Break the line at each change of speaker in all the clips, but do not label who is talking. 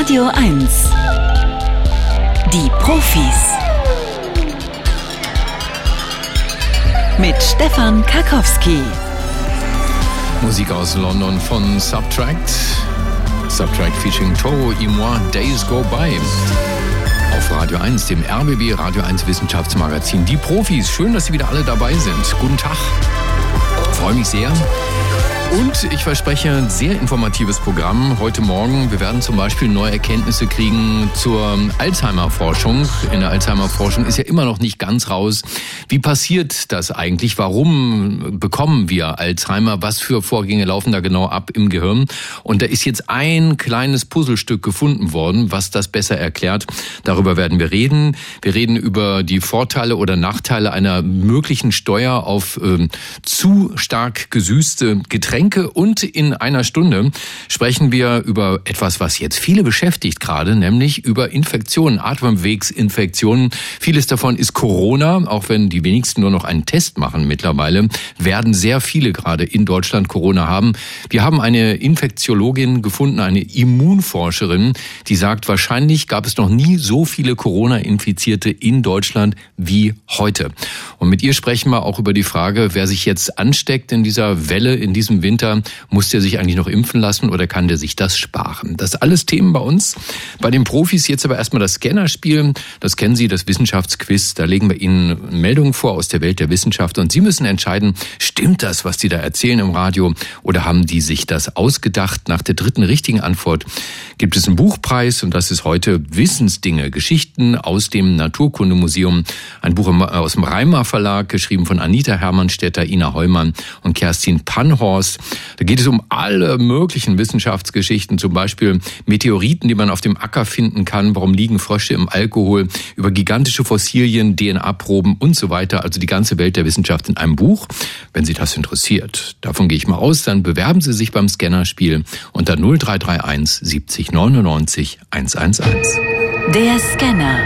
Radio 1. Die Profis. Mit Stefan Karkowski.
Musik aus London von Subtract. Subtract featuring Toro et Days Go By. Auf Radio 1, dem RBB Radio 1 Wissenschaftsmagazin. Die Profis, schön, dass Sie wieder alle dabei sind. Guten Tag. Freue mich sehr. Und ich verspreche ein sehr informatives Programm heute Morgen. Wir werden zum Beispiel neue Erkenntnisse kriegen zur Alzheimer-Forschung. In der Alzheimer-Forschung ist ja immer noch nicht ganz raus. Wie passiert das eigentlich? Warum bekommen wir Alzheimer? Was für Vorgänge laufen da genau ab im Gehirn? Und da ist jetzt ein kleines Puzzlestück gefunden worden, was das besser erklärt. Darüber werden wir reden. Wir reden über die Vorteile oder Nachteile einer möglichen Steuer auf äh, zu stark gesüßte Getränke Getränke und in einer Stunde sprechen wir über etwas, was jetzt viele beschäftigt gerade, nämlich über Infektionen, Atemwegsinfektionen. Vieles davon ist Corona, auch wenn die wenigsten nur noch einen Test machen mittlerweile, werden sehr viele gerade in Deutschland Corona haben. Wir haben eine Infektiologin gefunden, eine Immunforscherin, die sagt, wahrscheinlich gab es noch nie so viele Corona-Infizierte in Deutschland wie heute. Und mit ihr sprechen wir auch über die Frage, wer sich jetzt ansteckt in dieser Welle, in diesem Winter Winter, muss der sich eigentlich noch impfen lassen oder kann der sich das sparen? Das alles Themen bei uns. Bei den Profis jetzt aber erstmal das Scannerspiel. Das kennen Sie, das Wissenschaftsquiz. Da legen wir Ihnen Meldungen vor aus der Welt der Wissenschaft und Sie müssen entscheiden, stimmt das, was die da erzählen im Radio oder haben die sich das ausgedacht? Nach der dritten richtigen Antwort gibt es einen Buchpreis und das ist heute Wissensdinge, Geschichten aus dem Naturkundemuseum. Ein Buch aus dem Reimer Verlag, geschrieben von Anita Hermannstetter, Ina Heumann und Kerstin Panhorst. Da geht es um alle möglichen Wissenschaftsgeschichten, zum Beispiel Meteoriten, die man auf dem Acker finden kann, warum liegen Frösche im Alkohol, über gigantische Fossilien, DNA-Proben und so weiter. Also die ganze Welt der Wissenschaft in einem Buch. Wenn Sie das interessiert, davon gehe ich mal aus, dann bewerben Sie sich beim Scannerspiel unter 0331 70 99 111.
Der Scanner.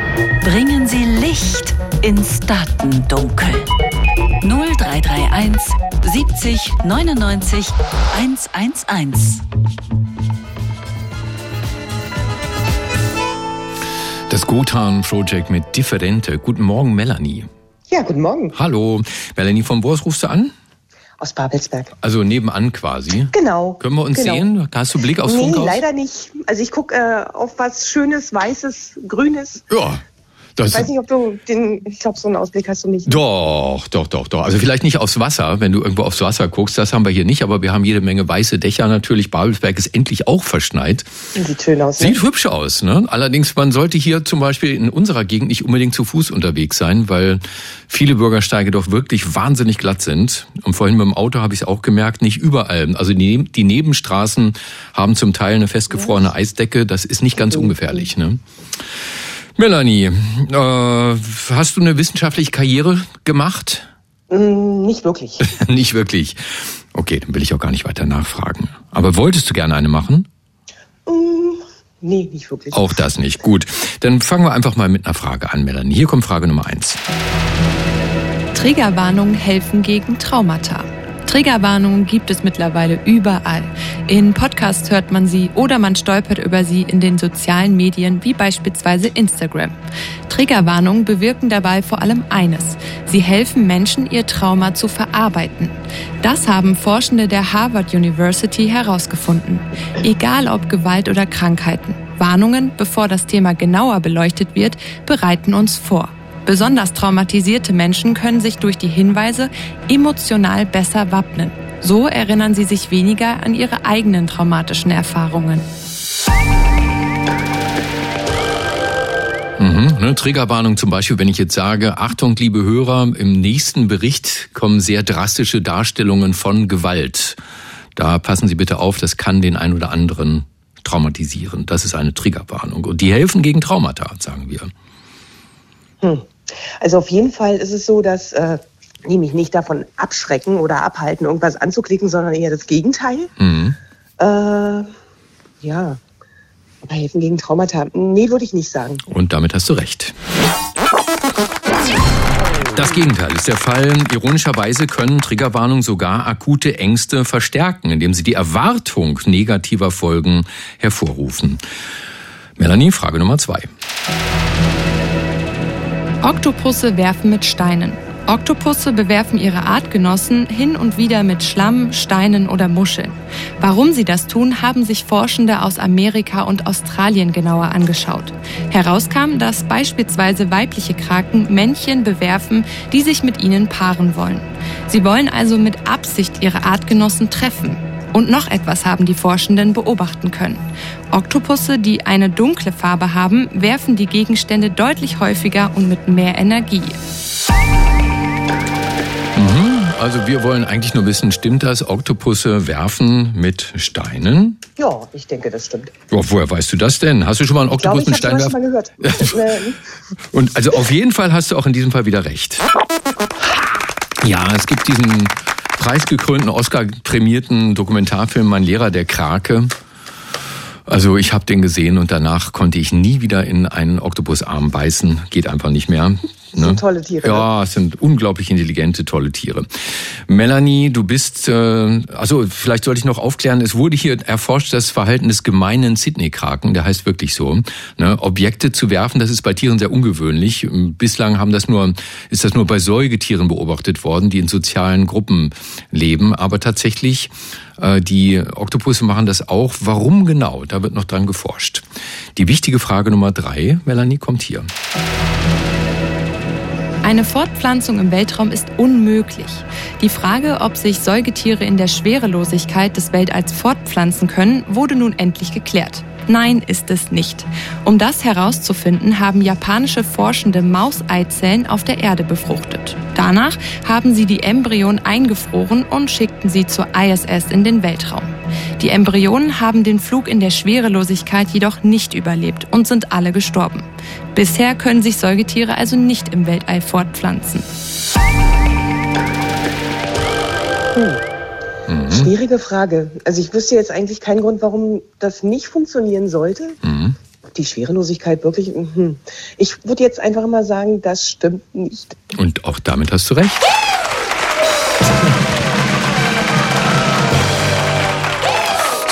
Bringen Sie Licht ins Datendunkel. 0331 70 99 111.
Das Gothan Project mit Differente. Guten Morgen, Melanie.
Ja, guten Morgen.
Hallo. Melanie, von wo rufst du an?
Aus Babelsberg.
Also nebenan quasi.
Genau.
Können wir uns
genau.
sehen? Hast du Blick aufs
nee,
Funkhaus?
leider nicht. Also ich gucke äh, auf was Schönes, Weißes, Grünes.
Ja, das
ich weiß nicht, ob du den, ich glaube, so einen Ausblick hast du nicht.
Doch, doch, doch, doch. Also vielleicht nicht aufs Wasser, wenn du irgendwo aufs Wasser guckst, das haben wir hier nicht, aber wir haben jede Menge weiße Dächer natürlich. Babelsberg ist endlich auch verschneit.
Sieht schön aus. Ne?
Sieht hübsch aus, ne? Allerdings, man sollte hier zum Beispiel in unserer Gegend nicht unbedingt zu Fuß unterwegs sein, weil viele Bürgersteige doch wirklich wahnsinnig glatt sind. Und vorhin mit dem Auto habe ich es auch gemerkt, nicht überall. Also die, die Nebenstraßen haben zum Teil eine festgefrorene Eisdecke. Das ist nicht ganz ungefährlich, ne? Melanie, äh, hast du eine wissenschaftliche Karriere gemacht?
Mm, nicht wirklich.
nicht wirklich. Okay, dann will ich auch gar nicht weiter nachfragen. Aber wolltest du gerne eine machen?
Mm, nee, nicht wirklich.
Auch das nicht. Gut. Dann fangen wir einfach mal mit einer Frage an, Melanie. Hier kommt Frage Nummer eins.
Triggerwarnungen helfen gegen Traumata. Triggerwarnungen gibt es mittlerweile überall. In Podcasts hört man sie oder man stolpert über sie in den sozialen Medien wie beispielsweise Instagram. Triggerwarnungen bewirken dabei vor allem eines. Sie helfen Menschen, ihr Trauma zu verarbeiten. Das haben Forschende der Harvard University herausgefunden. Egal ob Gewalt oder Krankheiten. Warnungen, bevor das Thema genauer beleuchtet wird, bereiten uns vor. Besonders traumatisierte Menschen können sich durch die Hinweise emotional besser wappnen. So erinnern sie sich weniger an ihre eigenen traumatischen Erfahrungen.
Mhm, ne, Triggerwarnung zum Beispiel, wenn ich jetzt sage, Achtung, liebe Hörer, im nächsten Bericht kommen sehr drastische Darstellungen von Gewalt. Da passen Sie bitte auf, das kann den einen oder anderen traumatisieren. Das ist eine Triggerwarnung. Und die helfen gegen Traumata, sagen wir.
Hm. Also auf jeden Fall ist es so, dass äh, die mich nicht davon abschrecken oder abhalten, irgendwas anzuklicken, sondern eher das Gegenteil.
Mhm.
Äh, ja, aber helfen gegen Traumata? Nee, würde ich nicht sagen.
Und damit hast du recht. Das Gegenteil ist der Fall. Ironischerweise können Triggerwarnungen sogar akute Ängste verstärken, indem sie die Erwartung negativer Folgen hervorrufen. Melanie, Frage Nummer zwei.
Oktopusse werfen mit Steinen. Oktopusse bewerfen ihre Artgenossen hin und wieder mit Schlamm, Steinen oder Muscheln. Warum sie das tun, haben sich Forschende aus Amerika und Australien genauer angeschaut. Herauskam, dass beispielsweise weibliche Kraken Männchen bewerfen, die sich mit ihnen paaren wollen. Sie wollen also mit Absicht ihre Artgenossen treffen. Und noch etwas haben die Forschenden beobachten können. Oktopusse, die eine dunkle Farbe haben, werfen die Gegenstände deutlich häufiger und mit mehr Energie.
Also wir wollen eigentlich nur wissen, stimmt das? Oktopusse werfen mit Steinen?
Ja, ich denke, das stimmt.
Ja, woher weißt du das denn? Hast du schon mal einen Oktopus
ich glaube,
mit
ich
Stein
habe
werfen?
schon mal gehört.
Und also auf jeden Fall hast du auch in diesem Fall wieder recht. Ja, es gibt diesen preisgekrönten, Oscar-prämierten Dokumentarfilm Mein Lehrer der Krake. Also ich habe den gesehen und danach konnte ich nie wieder in einen Oktopusarm beißen. Geht einfach nicht mehr.
Das sind tolle Tiere.
Ja, es sind unglaublich intelligente, tolle Tiere. Melanie, du bist, äh, also vielleicht sollte ich noch aufklären, es wurde hier erforscht das Verhalten des gemeinen Sydney-Kraken, der heißt wirklich so. Ne? Objekte zu werfen, das ist bei Tieren sehr ungewöhnlich. Bislang haben das nur, ist das nur bei Säugetieren beobachtet worden, die in sozialen Gruppen leben. Aber tatsächlich, äh, die Oktopusse machen das auch. Warum genau? Da wird noch dran geforscht. Die wichtige Frage Nummer drei, Melanie, kommt hier.
Eine Fortpflanzung im Weltraum ist unmöglich. Die Frage, ob sich Säugetiere in der Schwerelosigkeit des Weltalls fortpflanzen können, wurde nun endlich geklärt. Nein, ist es nicht. Um das herauszufinden, haben japanische Forschende Mauseizellen auf der Erde befruchtet. Danach haben sie die Embryonen eingefroren und schickten sie zur ISS in den Weltraum. Die Embryonen haben den Flug in der Schwerelosigkeit jedoch nicht überlebt und sind alle gestorben. Bisher können sich Säugetiere also nicht im Weltall fortpflanzen.
Schwierige Frage. Also ich wüsste jetzt eigentlich keinen Grund, warum das nicht funktionieren sollte.
Mhm.
Die Schwerelosigkeit wirklich. hm. Ich würde jetzt einfach mal sagen, das stimmt nicht.
Und auch damit hast du recht.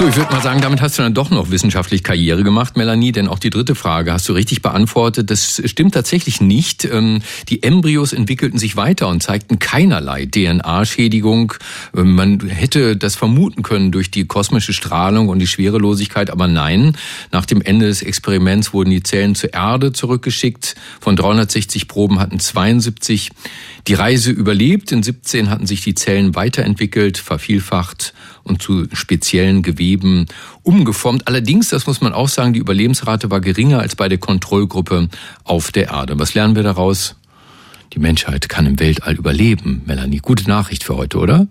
So, ich würde mal sagen, damit hast du dann doch noch wissenschaftlich Karriere gemacht, Melanie, denn auch die dritte Frage hast du richtig beantwortet. Das stimmt tatsächlich nicht. Ähm, Die Embryos entwickelten sich weiter und zeigten keinerlei DNA-Schädigung. Ähm, Man hätte das vermuten können durch die kosmische Strahlung und die Schwerelosigkeit, aber nein. Nach dem Ende des Experiments wurden die Zellen zur Erde zurückgeschickt. Von 360 Proben hatten 72 die Reise überlebt. In 17 hatten sich die Zellen weiterentwickelt, vervielfacht und zu speziellen Geweben umgeformt. Allerdings, das muss man auch sagen, die Überlebensrate war geringer als bei der Kontrollgruppe auf der Erde. Was lernen wir daraus? Die Menschheit kann im Weltall überleben. Melanie, gute Nachricht für heute, oder?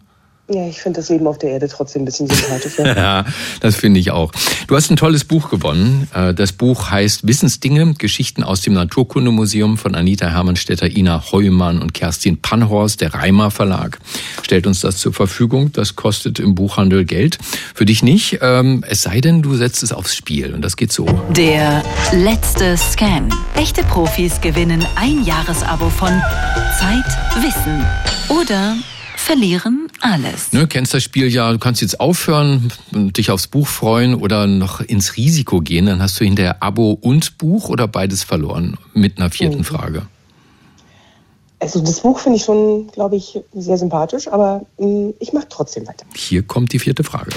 Ja, ich finde das Leben auf der Erde trotzdem ein bisschen sympathischer.
Ja, das finde ich auch. Du hast ein tolles Buch gewonnen. Äh, Das Buch heißt Wissensdinge, Geschichten aus dem Naturkundemuseum von Anita Hermannstetter, Ina Heumann und Kerstin Panhorst. Der Reimer Verlag stellt uns das zur Verfügung. Das kostet im Buchhandel Geld. Für dich nicht. Ähm, Es sei denn, du setzt es aufs Spiel. Und das geht so.
Der letzte Scan. Echte Profis gewinnen ein Jahresabo von Zeit, Wissen oder verlieren alles.
Ne, kennst das Spiel ja, du kannst jetzt aufhören und dich aufs Buch freuen oder noch ins Risiko gehen, dann hast du hinterher Abo und Buch oder beides verloren mit einer vierten
Mhm.
Frage.
Also das Buch finde ich schon, glaube ich, sehr sympathisch, aber mh, ich mache trotzdem weiter.
Hier kommt die vierte Frage.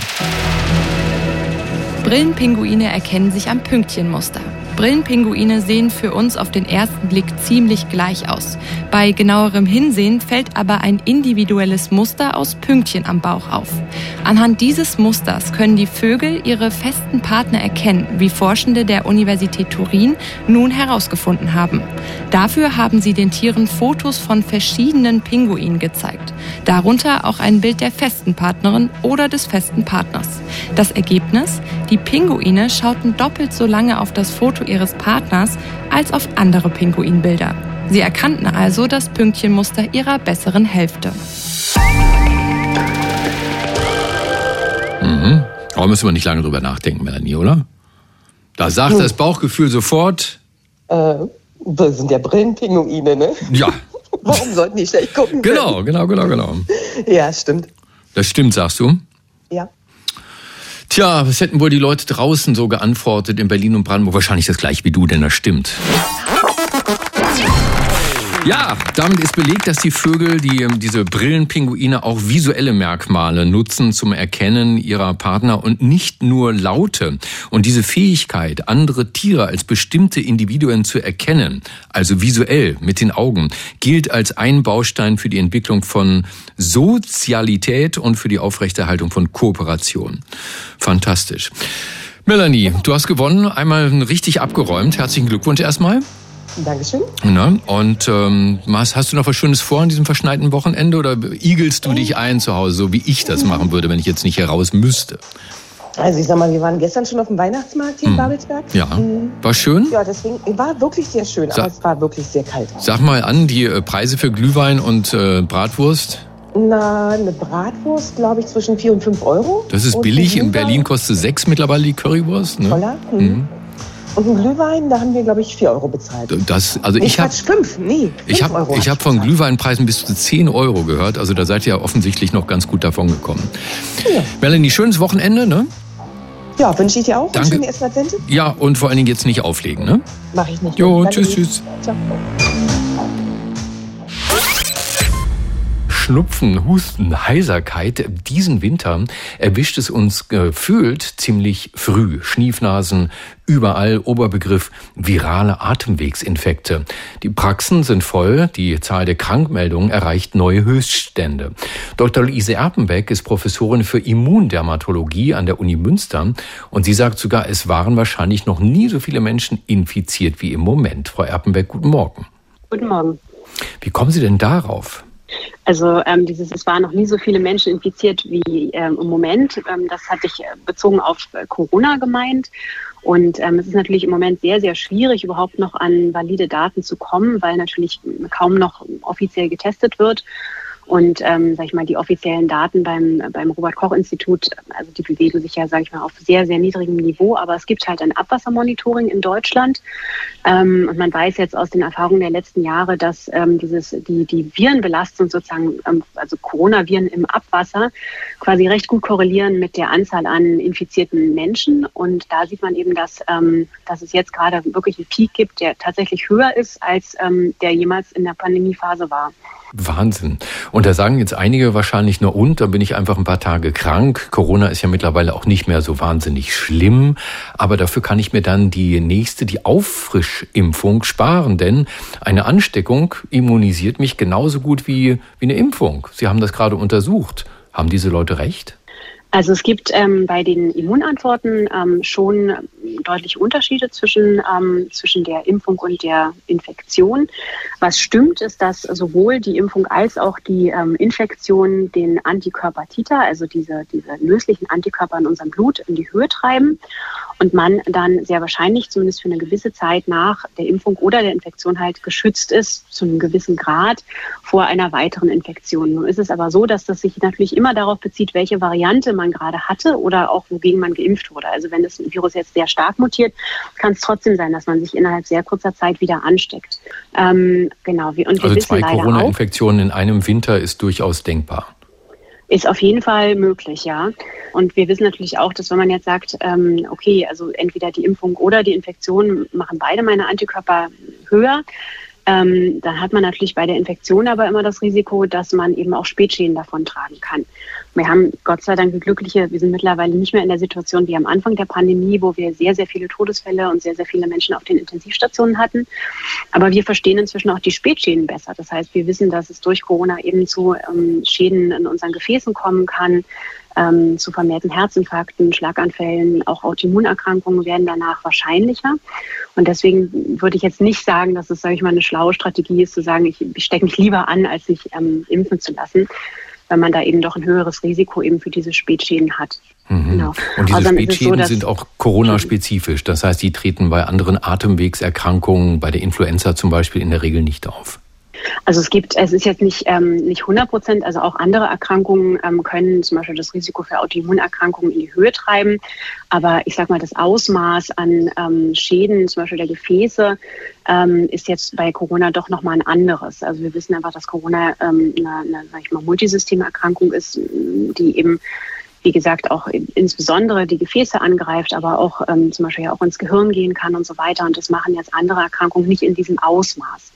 Brillenpinguine erkennen sich am Pünktchenmuster. Brillenpinguine sehen für uns auf den ersten Blick ziemlich gleich aus. Bei genauerem Hinsehen fällt aber ein individuelles Muster aus Pünktchen am Bauch auf. Anhand dieses Musters können die Vögel ihre festen Partner erkennen, wie Forschende der Universität Turin nun herausgefunden haben. Dafür haben sie den Tieren Fotos von verschiedenen Pinguinen gezeigt. Darunter auch ein Bild der festen Partnerin oder des festen Partners. Das Ergebnis? Die Pinguine schauten doppelt so lange auf das Foto ihres Partners als auf andere Pinguinbilder. Sie erkannten also das Pünktchenmuster ihrer besseren Hälfte.
Mhm. Aber müssen wir nicht lange drüber nachdenken, Melanie, oder? Da sagt das Bauchgefühl sofort,
Äh, das sind ja Brillenpinguine, ne?
ja,
Warum sollten die schlecht gucken?
Genau, genau, genau, genau.
Ja, stimmt.
Das stimmt, sagst du?
Ja.
Tja, was hätten wohl die Leute draußen so geantwortet in Berlin und Brandenburg? Wahrscheinlich das gleiche wie du, denn das stimmt. Ja, damit ist belegt, dass die Vögel, die ähm, diese Brillenpinguine auch visuelle Merkmale nutzen zum Erkennen ihrer Partner und nicht nur Laute. Und diese Fähigkeit, andere Tiere als bestimmte Individuen zu erkennen, also visuell mit den Augen, gilt als ein Baustein für die Entwicklung von Sozialität und für die Aufrechterhaltung von Kooperation. Fantastisch. Melanie, du hast gewonnen, einmal richtig abgeräumt. Herzlichen Glückwunsch erstmal.
Dankeschön.
Na, und ähm, hast, hast du noch was Schönes vor an diesem verschneiten Wochenende oder igelst du dich ein zu Hause, so wie ich das machen würde, wenn ich jetzt nicht hier raus müsste?
Also ich sag mal, wir waren gestern schon auf dem Weihnachtsmarkt hier in
Hm.
Babelsberg.
Ja,
Mhm.
war schön.
Ja, deswegen war wirklich sehr schön,
Sa-
aber es war wirklich sehr kalt.
Sag mal an, die äh, Preise für Glühwein und äh, Bratwurst,
Na, eine Bratwurst, glaube ich, zwischen 4 und 5 Euro.
das ist
Und
billig. In Berlin kostet sechs mittlerweile die Currywurst. Ne?
Dollar. Mhm. Und ein Glühwein, da haben wir, glaube ich, 4 Euro bezahlt.
Das, also ich habe
5, nee, 5
ich hab,
Euro.
ich hab von Glühweinpreisen bis zu 10 Euro gehört. Also da seid ihr ja offensichtlich noch ganz gut davon gekommen.
Ja.
Melanie, schönes Wochenende, ne?
Ja, wünsche ich dir auch.
Danke.
Schöne ersten Advente.
Ja, und vor allen Dingen jetzt nicht auflegen, ne?
Mache ich nicht.
Jo,
Danke
tschüss, tschüss.
Ciao.
Schnupfen, Husten, Heiserkeit. Diesen Winter erwischt es uns gefühlt ziemlich früh. Schniefnasen, überall Oberbegriff virale Atemwegsinfekte. Die Praxen sind voll, die Zahl der Krankmeldungen erreicht neue Höchststände. Dr. Luise Erpenbeck ist Professorin für Immundermatologie an der Uni Münster und sie sagt sogar, es waren wahrscheinlich noch nie so viele Menschen infiziert wie im Moment. Frau Erpenbeck, guten Morgen.
Guten Morgen.
Wie kommen Sie denn darauf?
Also ähm, dieses, es waren noch nie so viele Menschen infiziert wie ähm, im Moment. Ähm, das hatte ich äh, bezogen auf äh, Corona gemeint. Und ähm, es ist natürlich im Moment sehr, sehr schwierig, überhaupt noch an valide Daten zu kommen, weil natürlich kaum noch offiziell getestet wird. Und ähm, sag ich mal, die offiziellen Daten beim, beim Robert-Koch-Institut, also die bewegen sich ja, sage ich mal, auf sehr, sehr niedrigem Niveau. Aber es gibt halt ein Abwassermonitoring in Deutschland. Ähm, und man weiß jetzt aus den Erfahrungen der letzten Jahre, dass ähm, dieses, die, die Virenbelastung sozusagen, ähm, also Coronaviren im Abwasser, quasi recht gut korrelieren mit der Anzahl an infizierten Menschen. Und da sieht man eben, dass, ähm, dass es jetzt gerade wirklich einen Peak gibt, der tatsächlich höher ist, als ähm, der jemals in der Pandemiephase war.
Wahnsinn. Und da sagen jetzt einige wahrscheinlich nur und, da bin ich einfach ein paar Tage krank. Corona ist ja mittlerweile auch nicht mehr so wahnsinnig schlimm, aber dafür kann ich mir dann die nächste, die Auffrischimpfung sparen, denn eine Ansteckung immunisiert mich genauso gut wie, wie eine Impfung. Sie haben das gerade untersucht. Haben diese Leute recht?
Also es gibt ähm, bei den Immunantworten ähm, schon deutliche Unterschiede zwischen, ähm, zwischen der Impfung und der Infektion. Was stimmt, ist, dass sowohl die Impfung als auch die ähm, Infektion den Antikörper Titer, also diese, diese löslichen Antikörper in unserem Blut, in die Höhe treiben und man dann sehr wahrscheinlich zumindest für eine gewisse Zeit nach der Impfung oder der Infektion halt geschützt ist, zu einem gewissen Grad vor einer weiteren Infektion. Nun ist es aber so, dass das sich natürlich immer darauf bezieht, welche Variante man gerade hatte oder auch wogegen man geimpft wurde. Also wenn das Virus jetzt sehr stark mutiert, kann es trotzdem sein, dass man sich innerhalb sehr kurzer Zeit wieder ansteckt. Ähm, genau. Wir, und wir
Also
wissen
zwei Corona-Infektionen in einem Winter ist durchaus denkbar.
Ist auf jeden Fall möglich, ja. Und wir wissen natürlich auch, dass wenn man jetzt sagt, ähm, okay, also entweder die Impfung oder die Infektion machen beide meine Antikörper höher, ähm, dann hat man natürlich bei der Infektion aber immer das Risiko, dass man eben auch Spätschäden davon tragen kann. Wir haben Gott sei Dank glückliche, wir sind mittlerweile nicht mehr in der Situation wie am Anfang der Pandemie, wo wir sehr, sehr viele Todesfälle und sehr, sehr viele Menschen auf den Intensivstationen hatten. Aber wir verstehen inzwischen auch die Spätschäden besser. Das heißt, wir wissen, dass es durch Corona eben zu ähm, Schäden in unseren Gefäßen kommen kann, ähm, zu vermehrten Herzinfarkten, Schlaganfällen, auch Autoimmunerkrankungen werden danach wahrscheinlicher. Und deswegen würde ich jetzt nicht sagen, dass es, sage ich mal, eine schlaue Strategie ist, zu sagen, ich, ich stecke mich lieber an, als sich ähm, impfen zu lassen, weil man da eben doch ein höheres Risiko eben für diese Spätschäden hat.
Mhm.
Genau.
Und diese
Außerdem ist es so,
Spätschäden
dass-
sind auch Corona-spezifisch. Das heißt, die treten bei anderen Atemwegserkrankungen, bei der Influenza zum Beispiel, in der Regel nicht auf.
Also es gibt, es ist jetzt nicht, ähm, nicht 100 Prozent, also auch andere Erkrankungen ähm, können zum Beispiel das Risiko für Autoimmunerkrankungen in die Höhe treiben. Aber ich sage mal, das Ausmaß an ähm, Schäden, zum Beispiel der Gefäße, ähm, ist jetzt bei Corona doch nochmal ein anderes. Also wir wissen einfach, dass Corona ähm, eine, eine sag ich mal, Multisystemerkrankung ist, die eben wie gesagt, auch insbesondere die Gefäße angreift, aber auch ähm, zum Beispiel auch ins Gehirn gehen kann und so weiter. Und das machen jetzt andere Erkrankungen nicht in diesem Ausmaß.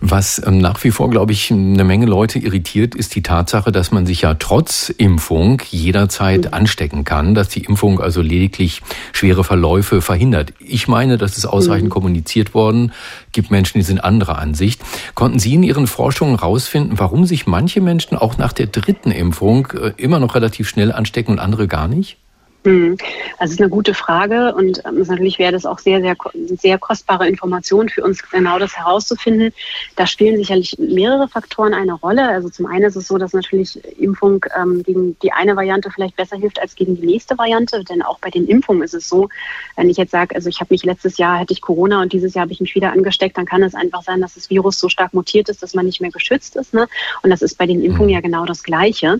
Was ähm, nach wie vor, glaube ich, eine Menge Leute irritiert, ist die Tatsache, dass man sich ja trotz Impfung jederzeit mhm. anstecken kann, dass die Impfung also lediglich schwere Verläufe verhindert. Ich meine, das ist ausreichend mhm. kommuniziert worden. Gibt Menschen, die sind anderer Ansicht. Konnten Sie in Ihren Forschungen herausfinden, warum sich manche Menschen auch nach der dritten Impfung äh, immer noch relativ schnell anstecken und andere gar nicht?
Hm. Also es ist eine gute Frage und ähm, natürlich wäre das auch sehr, sehr, sehr kostbare Information für uns, genau das herauszufinden. Da spielen sicherlich mehrere Faktoren eine Rolle. Also zum einen ist es so, dass natürlich Impfung ähm, gegen die eine Variante vielleicht besser hilft als gegen die nächste Variante, denn auch bei den Impfungen ist es so, wenn ich jetzt sage, also ich habe mich letztes Jahr hätte ich Corona und dieses Jahr habe ich mich wieder angesteckt, dann kann es einfach sein, dass das Virus so stark mutiert ist, dass man nicht mehr geschützt ist. Ne? Und das ist bei den Impfungen hm. ja genau das Gleiche.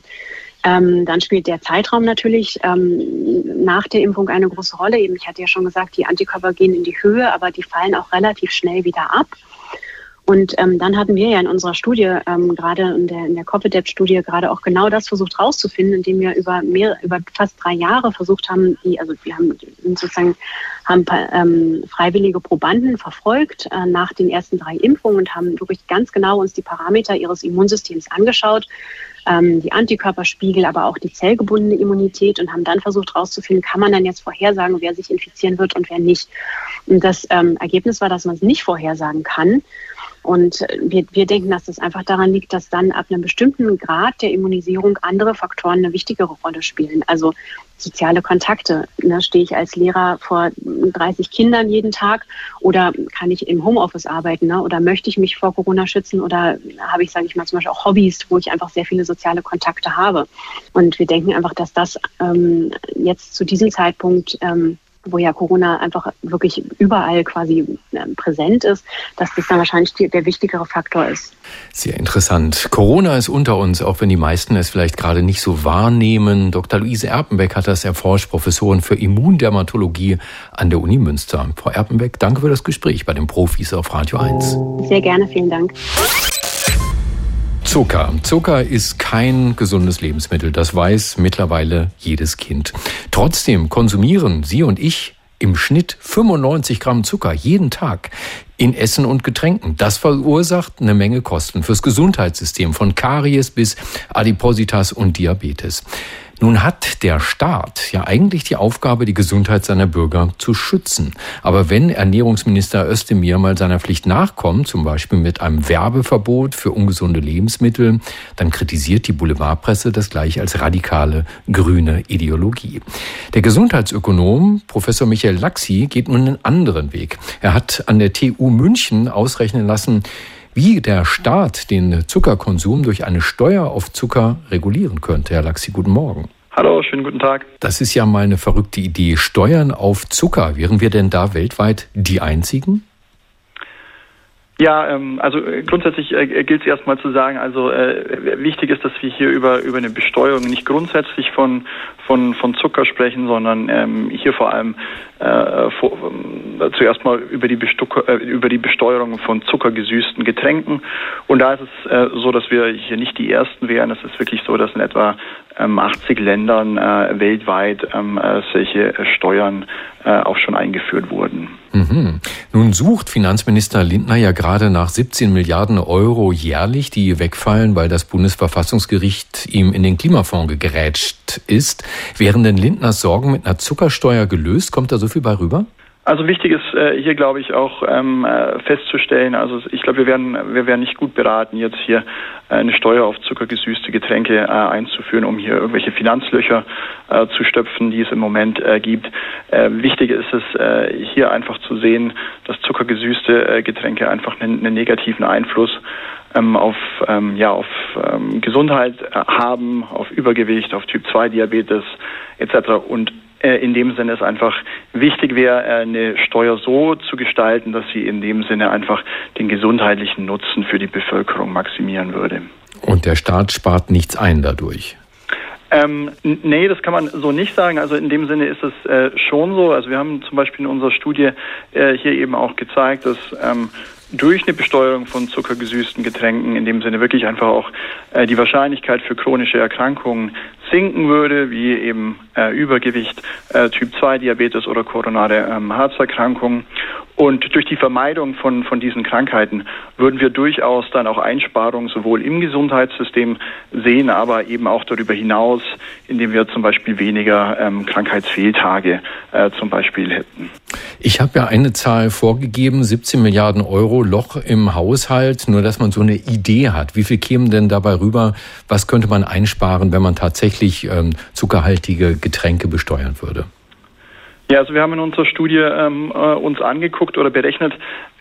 Ähm, dann spielt der Zeitraum natürlich ähm, nach der Impfung eine große Rolle. Eben, ich hatte ja schon gesagt, die Antikörper gehen in die Höhe, aber die fallen auch relativ schnell wieder ab. Und ähm, dann hatten wir ja in unserer Studie, ähm, gerade in der, in der COVIDEP-Studie, gerade auch genau das versucht herauszufinden, indem wir über mehr, über fast drei Jahre versucht haben, die, also wir haben sozusagen haben ähm, freiwillige Probanden verfolgt äh, nach den ersten drei Impfungen und haben wirklich ganz genau uns die Parameter ihres Immunsystems angeschaut ähm, die Antikörperspiegel, aber auch die zellgebundene Immunität und haben dann versucht herauszufinden, kann man dann jetzt vorhersagen, wer sich infizieren wird und wer nicht. Und das ähm, Ergebnis war, dass man es nicht vorhersagen kann. Und wir, wir denken, dass das einfach daran liegt, dass dann ab einem bestimmten Grad der Immunisierung andere Faktoren eine wichtigere Rolle spielen. Also soziale Kontakte. Ne? Stehe ich als Lehrer vor 30 Kindern jeden Tag oder kann ich im Homeoffice arbeiten? Ne? Oder möchte ich mich vor Corona schützen oder habe ich, sage ich mal, zum Beispiel auch Hobbys, wo ich einfach sehr viele soziale Kontakte habe? Und wir denken einfach, dass das ähm, jetzt zu diesem Zeitpunkt ähm, wo ja Corona einfach wirklich überall quasi äh, präsent ist, dass das dann wahrscheinlich der wichtigere Faktor ist.
Sehr interessant. Corona ist unter uns, auch wenn die meisten es vielleicht gerade nicht so wahrnehmen. Dr. Luise Erpenbeck hat das erforscht, Professorin für Immundermatologie an der Uni Münster. Frau Erpenbeck, danke für das Gespräch bei den Profis auf Radio 1.
Sehr gerne, vielen Dank.
Zucker. Zucker ist kein gesundes Lebensmittel. Das weiß mittlerweile jedes Kind. Trotzdem konsumieren Sie und ich im Schnitt 95 Gramm Zucker jeden Tag in Essen und Getränken. Das verursacht eine Menge Kosten fürs Gesundheitssystem von Karies bis Adipositas und Diabetes. Nun hat der Staat ja eigentlich die Aufgabe, die Gesundheit seiner Bürger zu schützen. Aber wenn Ernährungsminister Özdemir mal seiner Pflicht nachkommt, zum Beispiel mit einem Werbeverbot für ungesunde Lebensmittel, dann kritisiert die Boulevardpresse das gleich als radikale grüne Ideologie. Der Gesundheitsökonom Professor Michael Laxi geht nun einen anderen Weg. Er hat an der TU München ausrechnen lassen, wie der Staat den Zuckerkonsum durch eine Steuer auf Zucker regulieren könnte. Herr Laxi, guten Morgen.
Hallo, schönen guten Tag.
Das ist ja mal eine verrückte Idee. Steuern auf Zucker. Wären wir denn da weltweit die einzigen?
Ja, ähm, also äh, grundsätzlich äh, gilt es erstmal zu sagen, also äh, wichtig ist, dass wir hier über, über eine Besteuerung nicht grundsätzlich von, von, von Zucker sprechen, sondern ähm, hier vor allem äh, vor, äh, zuerst mal über die, äh, über die Besteuerung von zuckergesüßten Getränken. Und da ist es äh, so, dass wir hier nicht die Ersten wären. Es ist wirklich so, dass in etwa 80 Ländern äh, weltweit ähm, äh, solche Steuern auch schon eingeführt wurden.
Mhm. Nun sucht Finanzminister Lindner ja gerade nach 17 Milliarden Euro jährlich, die wegfallen, weil das Bundesverfassungsgericht ihm in den Klimafonds gerätscht ist. Wären denn Lindners Sorgen mit einer Zuckersteuer gelöst? Kommt da so viel bei rüber?
Also wichtig ist äh, hier, glaube ich, auch ähm, äh, festzustellen, also ich glaube, wir werden, wir werden nicht gut beraten, jetzt hier äh, eine Steuer auf zuckergesüßte Getränke äh, einzuführen, um hier irgendwelche Finanzlöcher äh, zu stöpfen, die es im Moment äh, gibt. Wichtig ist es, hier einfach zu sehen, dass zuckergesüßte Getränke einfach einen, einen negativen Einfluss ähm, auf, ähm, ja, auf ähm, Gesundheit haben, auf Übergewicht, auf Typ 2 Diabetes etc. Und in dem Sinne es einfach wichtig wäre, äh, eine Steuer so zu gestalten, dass sie in dem Sinne einfach den gesundheitlichen Nutzen für die Bevölkerung maximieren würde.
Und der Staat spart nichts ein dadurch.
Ähm, nee, das kann man so nicht sagen. Also in dem Sinne ist es äh, schon so. Also wir haben zum Beispiel in unserer Studie äh, hier eben auch gezeigt, dass ähm, durch eine Besteuerung von zuckergesüßten Getränken in dem Sinne wirklich einfach auch äh, die Wahrscheinlichkeit für chronische Erkrankungen sinken würde, wie eben äh, Übergewicht, äh, Typ 2 Diabetes oder koronare ähm, Herzerkrankungen. Und durch die Vermeidung von, von diesen Krankheiten würden wir durchaus dann auch Einsparungen sowohl im Gesundheitssystem sehen, aber eben auch darüber hinaus, indem wir zum Beispiel weniger ähm, Krankheitsfehltage äh, zum Beispiel hätten.
Ich habe ja eine Zahl vorgegeben, 17 Milliarden Euro Loch im Haushalt, nur dass man so eine Idee hat. Wie viel kämen denn dabei rüber? Was könnte man einsparen, wenn man tatsächlich ähm, zuckerhaltige Getränke besteuern würde?
Ja, also wir haben in unserer Studie ähm, äh, uns angeguckt oder berechnet,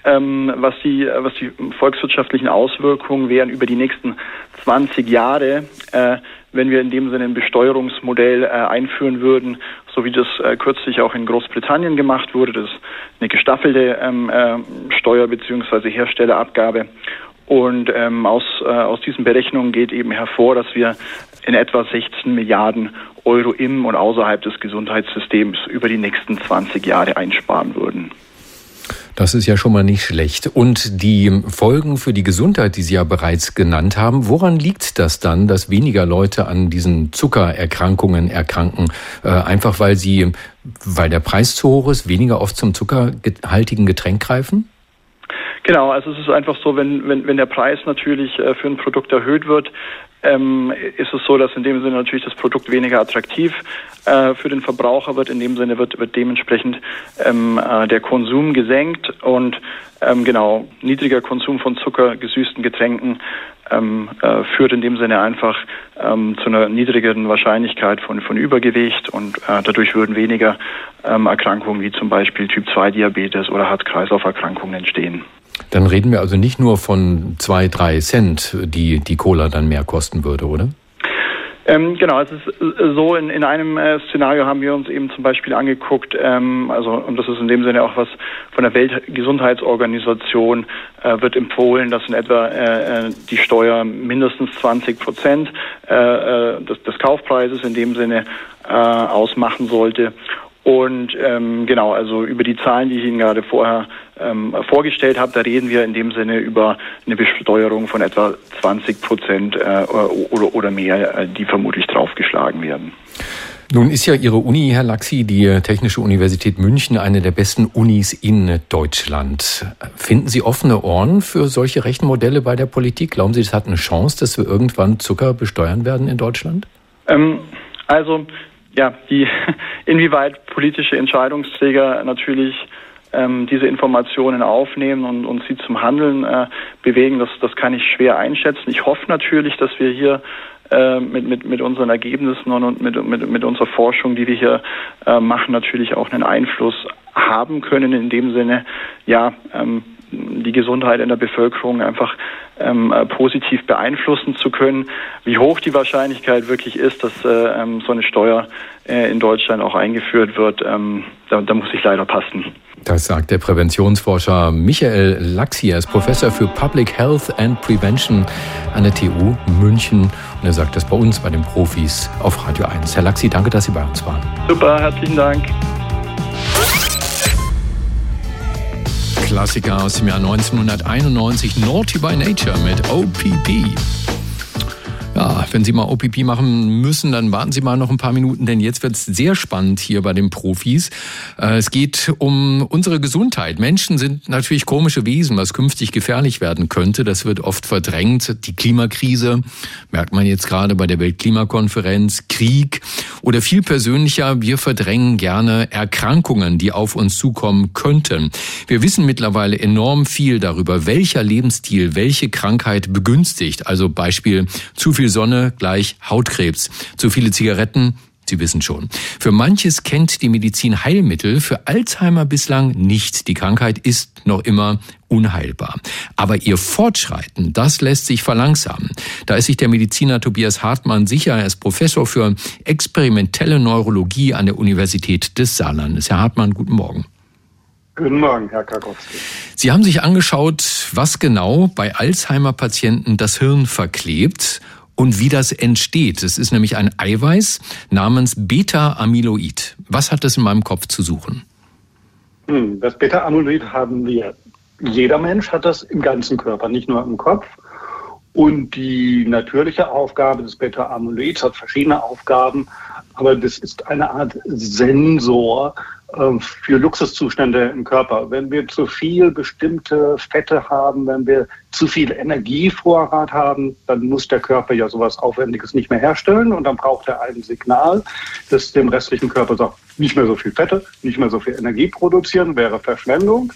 ähm, was, die, was die volkswirtschaftlichen Auswirkungen wären über die nächsten 20 Jahre, äh, wenn wir in dem Sinne ein Besteuerungsmodell äh, einführen würden, so wie das äh, kürzlich auch in Großbritannien gemacht wurde. Das ist eine gestaffelte ähm, äh, Steuer- bzw. Herstellerabgabe. Und ähm, aus, äh, aus diesen Berechnungen geht eben hervor, dass wir in etwa 16 Milliarden Euro im und außerhalb des Gesundheitssystems über die nächsten 20 Jahre einsparen würden.
Das ist ja schon mal nicht schlecht. Und die Folgen für die Gesundheit, die Sie ja bereits genannt haben, woran liegt das dann, dass weniger Leute an diesen Zuckererkrankungen erkranken? Äh, einfach weil sie, weil der Preis zu hoch ist, weniger oft zum zuckerhaltigen Getränk greifen?
Genau, also es ist einfach so, wenn, wenn, wenn der Preis natürlich äh, für ein Produkt erhöht wird, ähm, ist es so, dass in dem Sinne natürlich das Produkt weniger attraktiv äh, für den Verbraucher wird. In dem Sinne wird, wird dementsprechend ähm, äh, der Konsum gesenkt und ähm, genau niedriger Konsum von zuckergesüßten Getränken ähm, äh, führt in dem Sinne einfach ähm, zu einer niedrigeren Wahrscheinlichkeit von, von Übergewicht und äh, dadurch würden weniger ähm, Erkrankungen wie zum Beispiel Typ 2 Diabetes oder Herz-Kreislauf-Erkrankungen entstehen.
Dann reden wir also nicht nur von zwei, drei Cent, die die Cola dann mehr kosten würde, oder?
Ähm, genau, es ist äh, so, in, in einem äh, Szenario haben wir uns eben zum Beispiel angeguckt, ähm, also und das ist in dem Sinne auch was von der Weltgesundheitsorganisation äh, wird empfohlen, dass in etwa äh, äh die Steuer mindestens 20 Prozent äh, des, des Kaufpreises in dem Sinne ausmachen sollte. Und ähm, genau, also über die Zahlen, die ich Ihnen gerade vorher ähm, vorgestellt habe, da reden wir in dem Sinne über eine Besteuerung von etwa 20 Prozent äh, oder, oder mehr, äh, die vermutlich draufgeschlagen werden.
Nun ist ja Ihre Uni, Herr Laxi, die Technische Universität München, eine der besten Unis in Deutschland. Finden Sie offene Ohren für solche Rechenmodelle bei der Politik? Glauben Sie, es hat eine Chance, dass wir irgendwann Zucker besteuern werden in Deutschland?
Ähm, also ja, die, inwieweit politische Entscheidungsträger natürlich ähm, diese Informationen aufnehmen und, und sie zum Handeln äh, bewegen, das, das kann ich schwer einschätzen. Ich hoffe natürlich, dass wir hier äh, mit, mit, mit unseren Ergebnissen und mit, mit, mit unserer Forschung, die wir hier äh, machen, natürlich auch einen Einfluss haben können, in dem Sinne, ja, ähm, die Gesundheit in der Bevölkerung einfach ähm, äh, positiv beeinflussen zu können. Wie hoch die Wahrscheinlichkeit wirklich ist, dass äh, ähm, so eine Steuer äh, in Deutschland auch eingeführt wird, ähm, da, da, muss ich leider passen.
Das sagt der Präventionsforscher Michael Laxi. Er ist Professor für Public Health and Prevention an der TU München. Und er sagt das bei uns, bei den Profis auf Radio 1. Herr Laxi, danke, dass Sie bei uns waren.
Super, herzlichen Dank.
Klassiker aus dem Jahr 1991, Naughty by Nature mit OPP. Ja, wenn Sie mal OPP machen müssen, dann warten Sie mal noch ein paar Minuten, denn jetzt wird es sehr spannend hier bei den Profis. Äh, es geht um unsere Gesundheit. Menschen sind natürlich komische Wesen, was künftig gefährlich werden könnte. Das wird oft verdrängt. Die Klimakrise merkt man jetzt gerade bei der Weltklimakonferenz, Krieg oder viel persönlicher, wir verdrängen gerne Erkrankungen, die auf uns zukommen könnten. Wir wissen mittlerweile enorm viel darüber, welcher Lebensstil welche Krankheit begünstigt. Also Beispiel zu viel Sonne gleich Hautkrebs. Zu viele Zigaretten Sie wissen schon. Für manches kennt die Medizin Heilmittel, für Alzheimer bislang nicht. Die Krankheit ist noch immer unheilbar. Aber ihr Fortschreiten, das lässt sich verlangsamen. Da ist sich der Mediziner Tobias Hartmann sicher. Er ist Professor für experimentelle Neurologie an der Universität des Saarlandes. Herr Hartmann, guten Morgen.
Guten Morgen, Herr Karkowski.
Sie haben sich angeschaut, was genau bei Alzheimer-Patienten das Hirn verklebt und wie das entsteht. Es ist nämlich ein Eiweiß namens Beta-Amyloid. Was hat das in meinem Kopf zu suchen?
Hm, das Beta-Amyloid haben wir. Jeder Mensch hat das im ganzen Körper, nicht nur im Kopf. Und die natürliche Aufgabe des Beta-Amyloids hat verschiedene Aufgaben, aber das ist eine Art Sensor ähm, für Luxuszustände im Körper. Wenn wir zu viel bestimmte Fette haben, wenn wir zu viel Energievorrat haben, dann muss der Körper ja sowas Aufwendiges nicht mehr herstellen und dann braucht er ein Signal, das dem restlichen Körper sagt, nicht mehr so viel Fette, nicht mehr so viel Energie produzieren, wäre Verschwendung.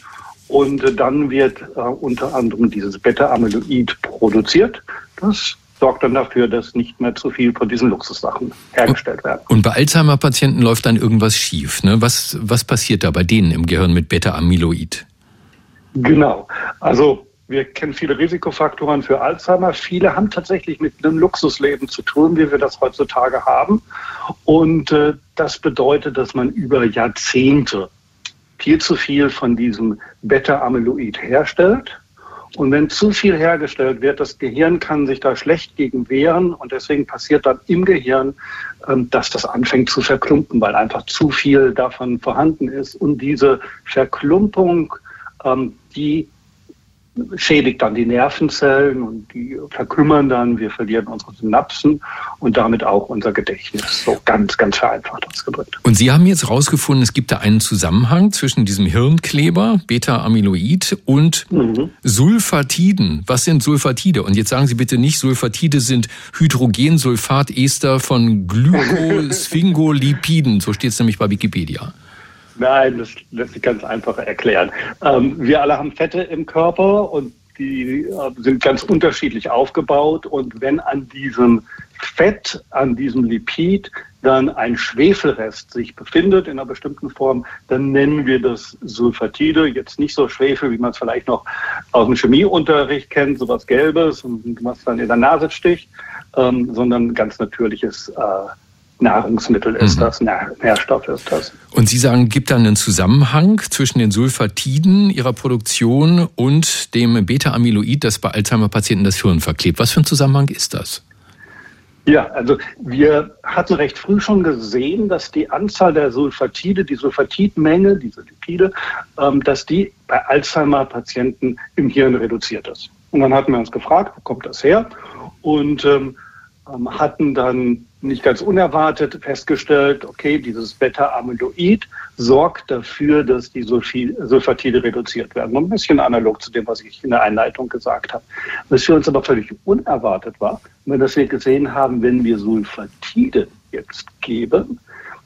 Und dann wird äh, unter anderem dieses Beta-Amyloid produziert. Das sorgt dann dafür, dass nicht mehr zu viel von diesen Luxussachen hergestellt werden.
Und bei Alzheimer-Patienten läuft dann irgendwas schief. Ne? Was, was passiert da bei denen im Gehirn mit Beta-Amyloid?
Genau. Also wir kennen viele Risikofaktoren für Alzheimer. Viele haben tatsächlich mit einem Luxusleben zu tun, wie wir das heutzutage haben. Und äh, das bedeutet, dass man über Jahrzehnte viel zu viel von diesem Beta-Amyloid herstellt. Und wenn zu viel hergestellt wird, das Gehirn kann sich da schlecht gegen wehren und deswegen passiert dann im Gehirn, ähm, dass das anfängt zu verklumpen, weil einfach zu viel davon vorhanden ist. Und diese Verklumpung, ähm, die schädigt dann die Nervenzellen und die verkümmern dann, wir verlieren unsere Synapsen und damit auch unser Gedächtnis. So ganz, ganz vereinfacht ausgedrückt.
Und Sie haben jetzt herausgefunden, es gibt da einen Zusammenhang zwischen diesem Hirnkleber, Beta-Amyloid und mhm. Sulfatiden. Was sind Sulfatide? Und jetzt sagen Sie bitte nicht, Sulfatide sind Hydrogensulfatester von Glykosphingolipiden. So steht es nämlich bei Wikipedia.
Nein, das lässt sich ganz einfach erklären. Ähm, wir alle haben Fette im Körper und die äh, sind ganz unterschiedlich aufgebaut. Und wenn an diesem Fett, an diesem Lipid dann ein Schwefelrest sich befindet in einer bestimmten Form, dann nennen wir das Sulfatide. Jetzt nicht so Schwefel, wie man es vielleicht noch aus dem Chemieunterricht kennt, sowas Gelbes und was dann in der Nase sticht, ähm, sondern ganz natürliches äh, Nahrungsmittel ist mhm. das, Nährstoff ist das.
Und Sie sagen, gibt da einen Zusammenhang zwischen den Sulfatiden ihrer Produktion und dem Beta-Amyloid, das bei Alzheimer-Patienten das Hirn verklebt. Was für ein Zusammenhang ist das?
Ja, also wir hatten recht früh schon gesehen, dass die Anzahl der Sulfatide, die Sulfatidmenge, diese Lipide, ähm, dass die bei Alzheimer-Patienten im Hirn reduziert ist. Und dann hatten wir uns gefragt, wo kommt das her? Und ähm hatten dann nicht ganz unerwartet festgestellt, okay, dieses Beta-Amyloid sorgt dafür, dass die Sulfatide reduziert werden. Ein bisschen analog zu dem, was ich in der Einleitung gesagt habe. Was für uns aber völlig unerwartet war, dass wir gesehen haben, wenn wir Sulfatide jetzt geben,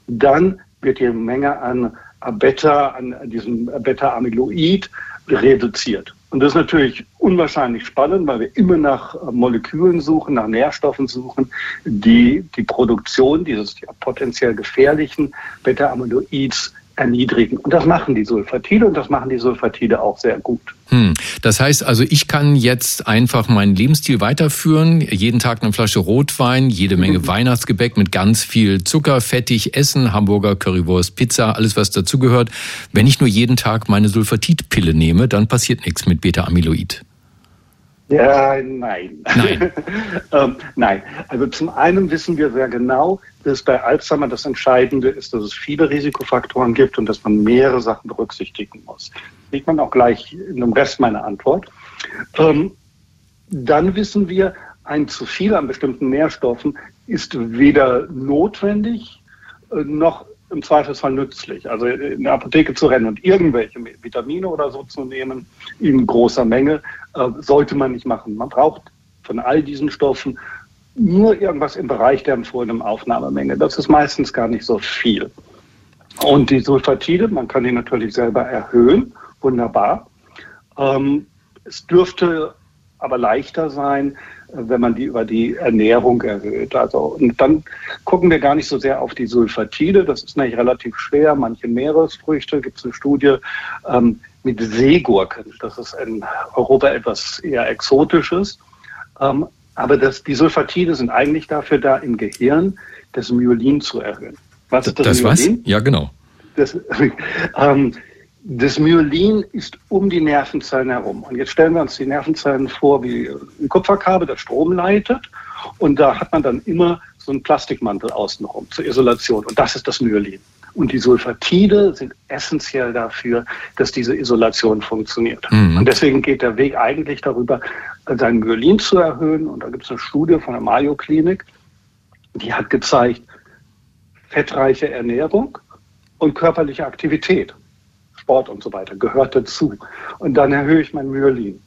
dann wird die Menge an Beta, an diesem Beta-Amyloid reduziert. Und das ist natürlich unwahrscheinlich spannend, weil wir immer nach Molekülen suchen, nach Nährstoffen suchen, die die Produktion dieses potenziell gefährlichen Beta-Amyloids erniedrigen. Und das machen die Sulfatide und das machen die Sulfatide auch sehr gut.
Hm. Das heißt also, ich kann jetzt einfach meinen Lebensstil weiterführen, jeden Tag eine Flasche Rotwein, jede Menge mhm. Weihnachtsgebäck mit ganz viel Zucker, fettig essen, Hamburger, Currywurst, Pizza, alles was dazugehört. Wenn ich nur jeden Tag meine Sulfatidpille nehme, dann passiert nichts mit Beta-Amyloid.
Ja, nein.
Nein.
ähm, nein. Also zum einen wissen wir sehr genau, dass bei Alzheimer das Entscheidende ist, dass es viele Risikofaktoren gibt und dass man mehrere Sachen berücksichtigen muss. Das sieht man auch gleich in dem Rest meiner Antwort. Ähm, dann wissen wir, ein zu viel an bestimmten Nährstoffen ist weder notwendig äh, noch im Zweifelsfall nützlich. Also in der Apotheke zu rennen und irgendwelche Vitamine oder so zu nehmen in großer Menge, äh, sollte man nicht machen. Man braucht von all diesen Stoffen nur irgendwas im Bereich der empfohlenen Aufnahmemenge. Das ist meistens gar nicht so viel. Und die Sulfatide, man kann die natürlich selber erhöhen, wunderbar. Ähm, es dürfte aber leichter sein, wenn man die über die Ernährung erhöht. Also, und dann gucken wir gar nicht so sehr auf die Sulfatide. Das ist nämlich relativ schwer. Manche Meeresfrüchte gibt es eine Studie ähm, mit Seegurken. Das ist in Europa etwas eher Exotisches. Ähm, aber das, die Sulfatide sind eigentlich dafür da, im Gehirn das Myelin zu erhöhen.
Was ist das, das Myelin? was? Ja, genau.
Das, ähm, das Myelin ist um die Nervenzellen herum. Und jetzt stellen wir uns die Nervenzellen vor wie ein Kupferkabel, das Strom leitet. Und da hat man dann immer so einen Plastikmantel außenrum zur Isolation. Und das ist das Myelin. Und die Sulfatide sind essentiell dafür, dass diese Isolation funktioniert. Mhm. Und deswegen geht der Weg eigentlich darüber, sein Myelin zu erhöhen. Und da gibt es eine Studie von der Mayo Klinik, die hat gezeigt, fettreiche Ernährung und körperliche Aktivität Sport und so weiter, gehört dazu. Und dann erhöhe ich mein Myelin.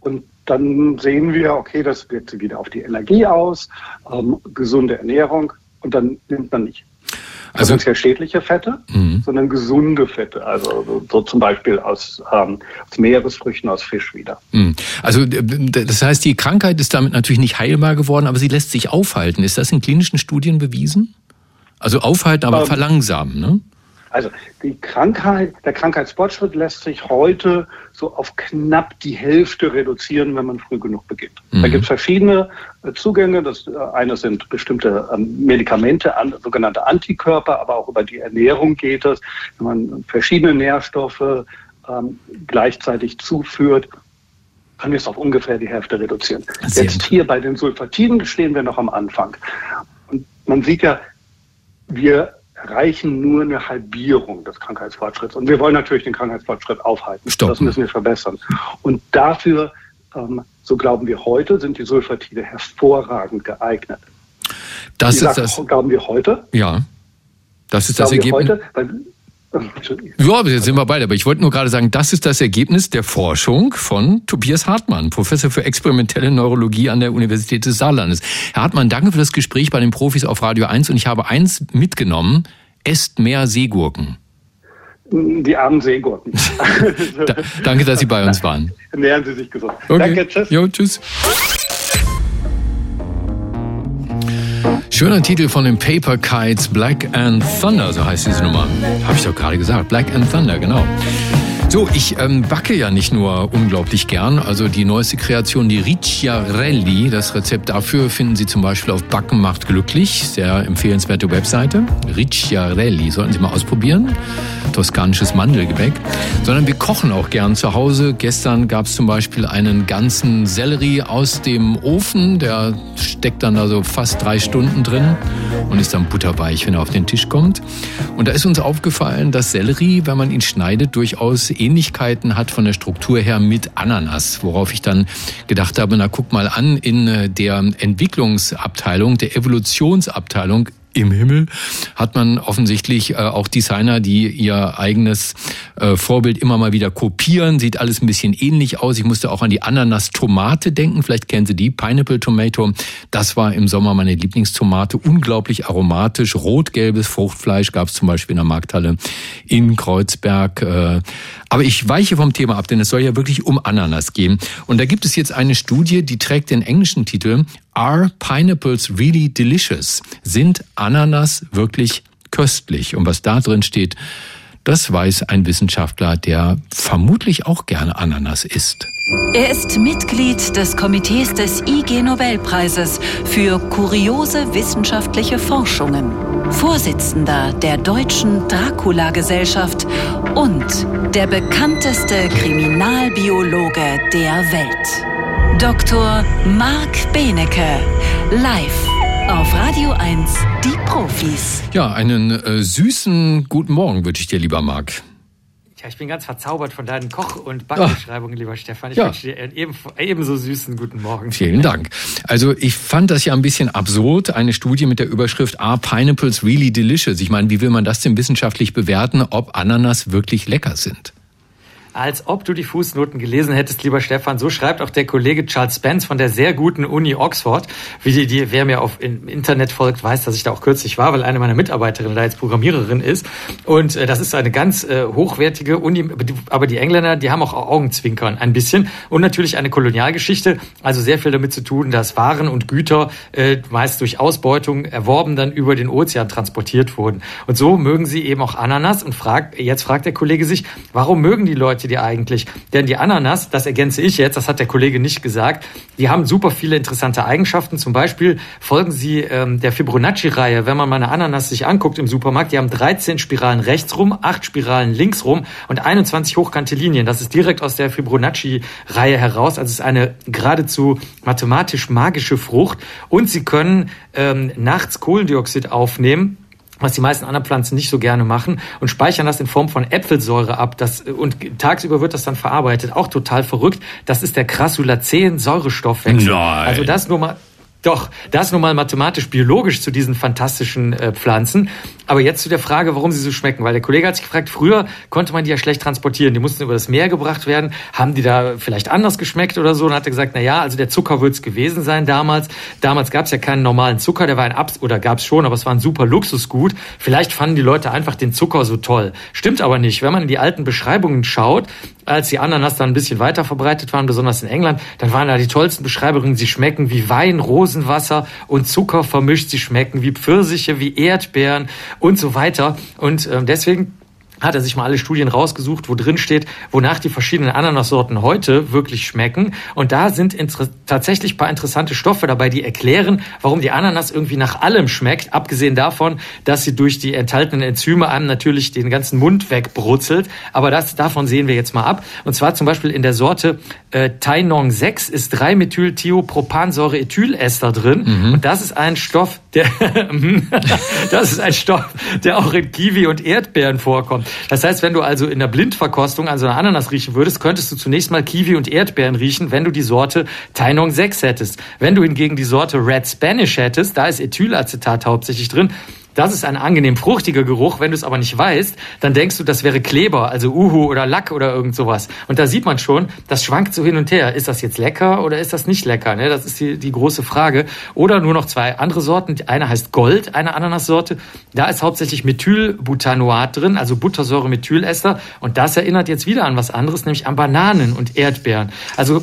Und dann sehen wir, okay, das wirkt sich wieder auf die Energie aus, ähm, gesunde Ernährung und dann nimmt man nicht also ja schädliche Fette, mhm. sondern gesunde Fette, also so, so zum Beispiel aus, ähm, aus, Meeresfrüchten, aus Fisch wieder.
Mhm. Also das heißt, die Krankheit ist damit natürlich nicht heilbar geworden, aber sie lässt sich aufhalten. Ist das in klinischen Studien bewiesen? Also aufhalten, aber ähm, verlangsamen, ne?
Also die Krankheit, der Krankheitsfortschritt lässt sich heute so auf knapp die Hälfte reduzieren, wenn man früh genug beginnt. Mhm. Da gibt es verschiedene äh, Zugänge. Das äh, eine sind bestimmte ähm, Medikamente, an, sogenannte Antikörper, aber auch über die Ernährung geht es. Wenn man verschiedene Nährstoffe ähm, gleichzeitig zuführt, können wir es auf ungefähr die Hälfte reduzieren. Sehr Jetzt hier bei den Sulfatiden stehen wir noch am Anfang. Und man sieht ja, wir erreichen nur eine Halbierung des Krankheitsfortschritts. Und wir wollen natürlich den Krankheitsfortschritt aufhalten. Stoppen. Das müssen wir verbessern. Und dafür, ähm, so glauben wir heute, sind die Sulfatide hervorragend geeignet.
Das Wie ist gesagt, das.
Glauben wir heute?
Ja. Das ist das Ergebnis. Heute, weil ja, jetzt sind wir beide. Aber ich wollte nur gerade sagen, das ist das Ergebnis der Forschung von Tobias Hartmann, Professor für experimentelle Neurologie an der Universität des Saarlandes. Herr Hartmann, danke für das Gespräch bei den Profis auf Radio 1 und ich habe eins mitgenommen. Esst mehr Seegurken.
Die armen Seegurken.
da, danke, dass Sie bei uns waren.
Nähern Sie sich gesund.
Okay. Danke, tschüss. Jo, tschüss. Schöner Titel von den Paper Kites, Black and Thunder, so heißt diese Nummer. Habe ich doch gerade gesagt. Black and Thunder, genau. So, ich ähm, backe ja nicht nur unglaublich gern. Also die neueste Kreation, die Ricciarelli, das Rezept dafür finden Sie zum Beispiel auf Backen macht glücklich. Sehr empfehlenswerte Webseite. Ricciarelli, sollten Sie mal ausprobieren. Toskanisches Mandelgebäck. Sondern wir kochen auch gern zu Hause. Gestern gab es zum Beispiel einen ganzen Sellerie aus dem Ofen. Der steckt dann da so fast drei Stunden drin und ist dann butterweich, wenn er auf den Tisch kommt. Und da ist uns aufgefallen, dass Sellerie, wenn man ihn schneidet, durchaus Ähnlichkeiten hat von der Struktur her mit Ananas, worauf ich dann gedacht habe, na guck mal an, in äh, der Entwicklungsabteilung, der Evolutionsabteilung im Himmel hat man offensichtlich äh, auch Designer, die ihr eigenes äh, Vorbild immer mal wieder kopieren. Sieht alles ein bisschen ähnlich aus. Ich musste auch an die Ananas-Tomate denken. Vielleicht kennen Sie die, Pineapple Tomato. Das war im Sommer meine Lieblingstomate. Unglaublich aromatisch. Rot-gelbes Fruchtfleisch gab es zum Beispiel in der Markthalle in Kreuzberg. Äh, aber ich weiche vom Thema ab, denn es soll ja wirklich um Ananas gehen. Und da gibt es jetzt eine Studie, die trägt den englischen Titel Are Pineapples Really Delicious? Sind Ananas wirklich köstlich? Und was da drin steht, das weiß ein Wissenschaftler, der vermutlich auch gerne Ananas isst.
Er ist Mitglied des Komitees des IG Nobelpreises für kuriose wissenschaftliche Forschungen, Vorsitzender der Deutschen Dracula-Gesellschaft und der bekannteste Kriminalbiologe der Welt. Dr. Marc Benecke, live auf Radio 1, die Profis.
Ja, einen äh, süßen guten Morgen wünsche ich dir, lieber Marc.
Ja, ich bin ganz verzaubert von deinen Koch- und Backbeschreibungen, lieber Stefan. Ich ja. wünsche dir einen eben, ebenso süßen guten Morgen.
Vielen Dank. Also ich fand das ja ein bisschen absurd, eine Studie mit der Überschrift Are Pineapples Really Delicious? Ich meine, wie will man das denn wissenschaftlich bewerten, ob Ananas wirklich lecker sind?
Als ob du die Fußnoten gelesen hättest, lieber Stefan. So schreibt auch der Kollege Charles Spence von der sehr guten Uni Oxford. Wie die, die wer mir auf im Internet folgt, weiß, dass ich da auch kürzlich war, weil eine meiner Mitarbeiterinnen da jetzt Programmiererin ist. Und äh, das ist eine ganz äh, hochwertige Uni. Aber die Engländer, die haben auch Augenzwinkern ein bisschen. Und natürlich eine Kolonialgeschichte. Also sehr viel damit zu tun, dass Waren und Güter äh, meist durch Ausbeutung erworben dann über den Ozean transportiert wurden. Und so mögen sie eben auch Ananas. Und fragt, jetzt fragt der Kollege sich, warum mögen die Leute die eigentlich? Denn die Ananas, das ergänze ich jetzt, das hat der Kollege nicht gesagt, die haben super viele interessante Eigenschaften. Zum Beispiel folgen sie ähm, der Fibonacci-Reihe. Wenn man mal eine Ananas sich anguckt im Supermarkt, die haben 13 Spiralen rechts rum, 8 Spiralen links rum und 21 hochkante Linien. Das ist direkt aus der Fibonacci-Reihe heraus. Also es ist eine geradezu mathematisch magische Frucht. Und sie können ähm, nachts Kohlendioxid aufnehmen was die meisten anderen Pflanzen nicht so gerne machen und speichern das in Form von Äpfelsäure ab. Das, und tagsüber wird das dann verarbeitet. Auch total verrückt. Das ist der Crassulacen-Säurestoffwechsel.
Nein.
Also das nur mal doch, das nun mal mathematisch-biologisch zu diesen fantastischen äh, Pflanzen. Aber jetzt zu der Frage, warum sie so schmecken. Weil der Kollege hat sich gefragt, früher konnte man die ja schlecht transportieren. Die mussten über das Meer gebracht werden. Haben die da vielleicht anders geschmeckt oder so? Und hat er gesagt, na ja, also der Zucker wird es gewesen sein damals. Damals gab es ja keinen normalen Zucker. Der war ein Abs oder gab es schon, aber es war ein super Luxusgut. Vielleicht fanden die Leute einfach den Zucker so toll. Stimmt aber nicht. Wenn man in die alten Beschreibungen schaut, als die Ananas dann ein bisschen weiter verbreitet waren, besonders in England, dann waren da die tollsten Beschreibungen. Sie schmecken wie Wein, Rosenwasser und Zucker vermischt. Sie schmecken wie Pfirsiche, wie Erdbeeren und so weiter. Und äh, deswegen hat er sich mal alle Studien rausgesucht, wo drin steht, wonach die verschiedenen Ananassorten heute wirklich schmecken. Und da sind tatsächlich paar interessante Stoffe dabei, die erklären, warum die Ananas irgendwie nach allem schmeckt, abgesehen davon, dass sie durch die enthaltenen Enzyme einem natürlich den ganzen Mund wegbrutzelt. Aber das, davon sehen wir jetzt mal ab. Und zwar zum Beispiel in der Sorte äh, Tainong 6 ist 3-Methyl-Thiopropansäure-Ethylester drin. Mhm. Und das ist ein Stoff, der, das ist ein Stoff, der auch in Kiwi und Erdbeeren vorkommt. Das heißt, wenn du also in der Blindverkostung an so einer Ananas riechen würdest, könntest du zunächst mal Kiwi und Erdbeeren riechen, wenn du die Sorte Tainong 6 hättest. Wenn du hingegen die Sorte Red Spanish hättest, da ist Ethylacetat hauptsächlich drin, das ist ein angenehm fruchtiger Geruch. Wenn du es aber nicht weißt, dann denkst du, das wäre Kleber, also Uhu oder Lack oder irgend sowas. Und da sieht man schon, das schwankt so hin und her. Ist das jetzt lecker oder ist das nicht lecker? Ne? Das ist die, die große Frage. Oder nur noch zwei andere Sorten. Eine heißt Gold, eine Ananassorte. Da ist hauptsächlich Methylbutanoat drin, also Buttersäure-Methylester. Und das erinnert jetzt wieder an was anderes, nämlich an Bananen und Erdbeeren. Also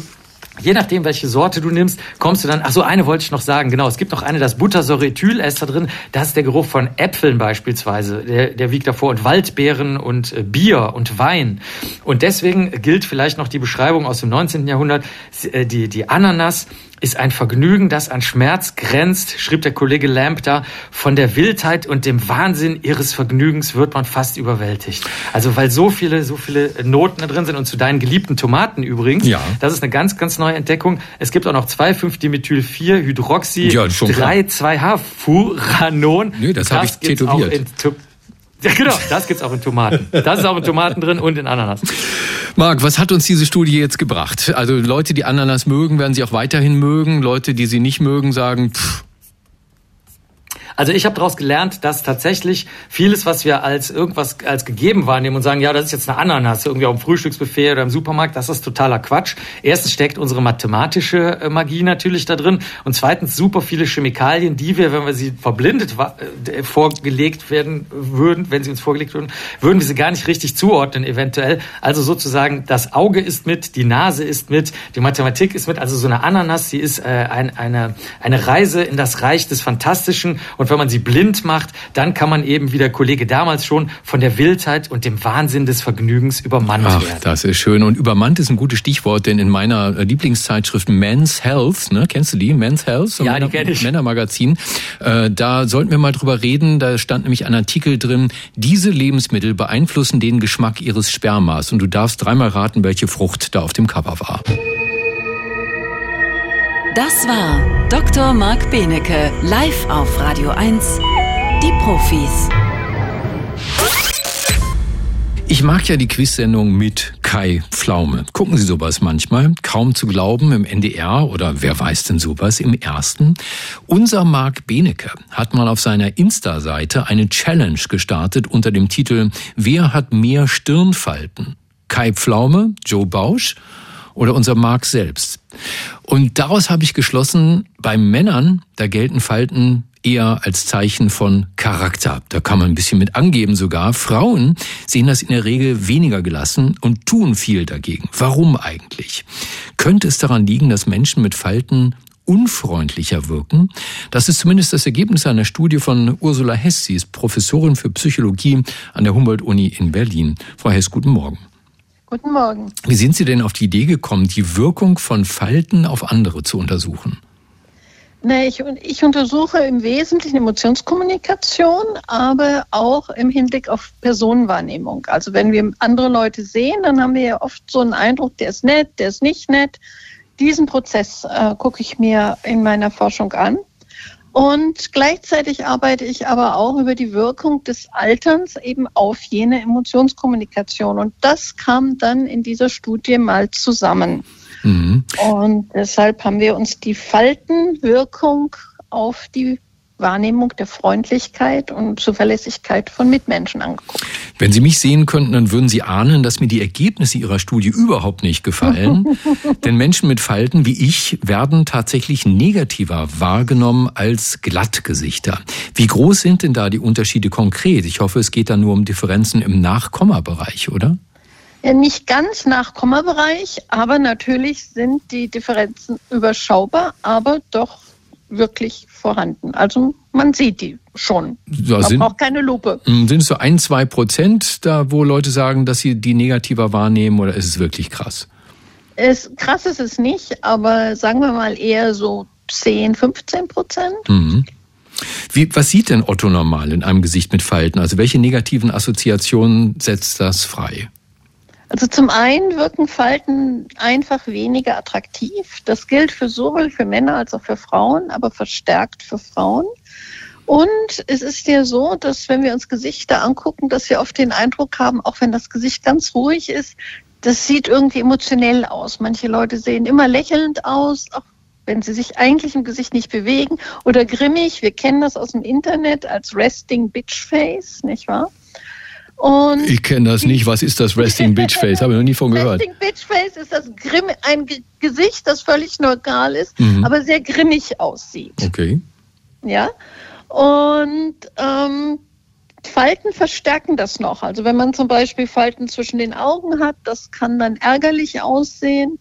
Je nachdem, welche Sorte du nimmst, kommst du dann, ach so, eine wollte ich noch sagen, genau, es gibt noch eine, das Buttersäurethyl-Ester drin, das ist der Geruch von Äpfeln beispielsweise, der, der wiegt davor und Waldbeeren und äh, Bier und Wein. Und deswegen gilt vielleicht noch die Beschreibung aus dem 19. Jahrhundert, äh, die, die Ananas ist ein Vergnügen, das an Schmerz grenzt, schrieb der Kollege Lamp da. Von der Wildheit und dem Wahnsinn ihres Vergnügens wird man fast überwältigt. Also weil so viele, so viele Noten da drin sind und zu deinen geliebten Tomaten übrigens. Ja. Das ist eine ganz, ganz neue Entdeckung. Es gibt auch noch 2,5-Dimethyl-4-Hydroxy,
ja,
3,2-H-Furanon.
Nö, das, das habe ich tätowiert.
Ja, genau, das gibt's auch in Tomaten. Das ist auch in Tomaten drin und in Ananas.
Marc, was hat uns diese Studie jetzt gebracht? Also Leute, die Ananas mögen, werden sie auch weiterhin mögen. Leute, die sie nicht mögen, sagen, pff,
also ich habe daraus gelernt, dass tatsächlich vieles, was wir als irgendwas als gegeben wahrnehmen und sagen, ja, das ist jetzt eine Ananas, irgendwie auf dem Frühstücksbuffet oder im Supermarkt, das ist totaler Quatsch. Erstens steckt unsere mathematische äh, Magie natürlich da drin und zweitens super viele Chemikalien, die wir, wenn wir sie verblindet äh, vorgelegt werden würden, wenn sie uns vorgelegt würden, würden wir sie gar nicht richtig zuordnen eventuell. Also sozusagen das Auge ist mit, die Nase ist mit, die Mathematik ist mit. Also so eine Ananas, die ist äh, ein, eine eine Reise in das Reich des Fantastischen und und wenn man sie blind macht, dann kann man eben, wie der Kollege damals schon, von der Wildheit und dem Wahnsinn des Vergnügens übermannt Ach, werden.
Das ist schön. Und übermannt ist ein gutes Stichwort, denn in meiner Lieblingszeitschrift Men's Health, ne, kennst du die? Men's Health?
So ja, die kenne ich.
Männermagazin. Äh, da sollten wir mal drüber reden. Da stand nämlich ein Artikel drin, diese Lebensmittel beeinflussen den Geschmack ihres Spermas. Und du darfst dreimal raten, welche Frucht da auf dem Cover war.
Das war Dr. Marc Benecke, live auf Radio 1, die Profis.
Ich mag ja die Quiz-Sendung mit Kai Pflaume. Gucken Sie sowas manchmal? Kaum zu glauben im NDR oder wer weiß denn sowas im ersten? Unser Marc Benecke hat mal auf seiner Insta-Seite eine Challenge gestartet unter dem Titel Wer hat mehr Stirnfalten? Kai Pflaume, Joe Bausch oder unser Mark selbst. Und daraus habe ich geschlossen, bei Männern, da gelten Falten eher als Zeichen von Charakter. Da kann man ein bisschen mit angeben sogar. Frauen sehen das in der Regel weniger gelassen und tun viel dagegen. Warum eigentlich? Könnte es daran liegen, dass Menschen mit Falten unfreundlicher wirken. Das ist zumindest das Ergebnis einer Studie von Ursula Hess. Sie ist Professorin für Psychologie an der Humboldt-Uni in Berlin. Frau Hess, guten Morgen.
Guten Morgen.
Wie sind Sie denn auf die Idee gekommen, die Wirkung von Falten auf andere zu untersuchen?
Nee, ich, ich untersuche im Wesentlichen Emotionskommunikation, aber auch im Hinblick auf Personenwahrnehmung. Also wenn wir andere Leute sehen, dann haben wir ja oft so einen Eindruck, der ist nett, der ist nicht nett. Diesen Prozess äh, gucke ich mir in meiner Forschung an. Und gleichzeitig arbeite ich aber auch über die Wirkung des Alterns eben auf jene Emotionskommunikation. Und das kam dann in dieser Studie mal zusammen. Mhm. Und deshalb haben wir uns die Faltenwirkung auf die Wahrnehmung der Freundlichkeit und Zuverlässigkeit von Mitmenschen angeguckt.
Wenn Sie mich sehen könnten, dann würden Sie ahnen, dass mir die Ergebnisse Ihrer Studie überhaupt nicht gefallen. Denn Menschen mit Falten wie ich werden tatsächlich negativer wahrgenommen als Glattgesichter. Wie groß sind denn da die Unterschiede konkret? Ich hoffe, es geht da nur um Differenzen im Nachkommabereich, oder?
nicht ganz nach Kommabereich, aber natürlich sind die Differenzen überschaubar, aber doch wirklich vorhanden. Also man sieht die schon. Ja, man sind, braucht keine Lupe.
Hm, sind es so ein, zwei Prozent da, wo Leute sagen, dass sie die negativer wahrnehmen oder ist es wirklich krass?
Es, krass ist es nicht, aber sagen wir mal eher so 10, 15 Prozent. Mhm.
Wie, was sieht denn Otto normal in einem Gesicht mit Falten? Also welche negativen Assoziationen setzt das frei?
Also zum einen wirken Falten einfach weniger attraktiv. Das gilt für sowohl für Männer als auch für Frauen, aber verstärkt für Frauen. Und es ist ja so, dass wenn wir uns Gesichter angucken, dass wir oft den Eindruck haben, auch wenn das Gesicht ganz ruhig ist, das sieht irgendwie emotionell aus. Manche Leute sehen immer lächelnd aus, auch wenn sie sich eigentlich im Gesicht nicht bewegen oder grimmig. Wir kennen das aus dem Internet als Resting Bitch Face, nicht wahr?
Und ich kenne das nicht. Was ist das Resting Bitch Face? Habe ich noch nie von gehört.
Resting Bitch Face ist das Grimm, ein G Gesicht, das völlig neutral ist, mhm. aber sehr grimmig aussieht.
Okay.
Ja. Und ähm, Falten verstärken das noch. Also wenn man zum Beispiel Falten zwischen den Augen hat, das kann dann ärgerlich aussehen.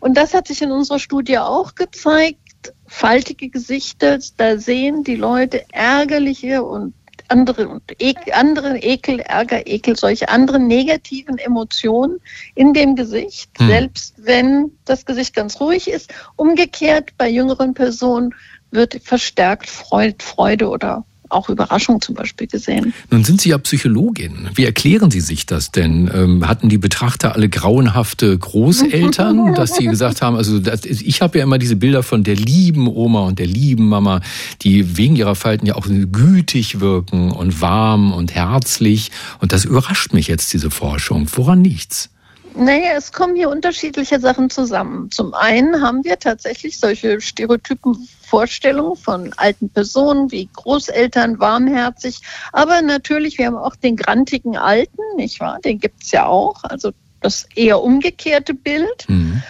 Und das hat sich in unserer Studie auch gezeigt. Faltige Gesichter, da sehen die Leute ärgerliche und andere, und Ekel, andere Ekel, Ärger, Ekel, solche anderen negativen Emotionen in dem Gesicht, hm. selbst wenn das Gesicht ganz ruhig ist. Umgekehrt bei jüngeren Personen wird verstärkt Freude oder auch Überraschung zum Beispiel gesehen.
Nun sind Sie ja Psychologin. Wie erklären Sie sich das denn? Ähm, hatten die Betrachter alle grauenhafte Großeltern, dass sie gesagt haben, also das, ich habe ja immer diese Bilder von der lieben Oma und der lieben Mama, die wegen ihrer Falten ja auch gütig wirken und warm und herzlich. Und das überrascht mich jetzt, diese Forschung. Woran nichts?
Naja, es kommen hier unterschiedliche Sachen zusammen. Zum einen haben wir tatsächlich solche stereotypen Vorstellungen von alten Personen wie Großeltern, warmherzig, aber natürlich, wir haben auch den grantigen Alten, nicht wahr? Den gibt's ja auch, also das eher umgekehrte Bild. Mhm.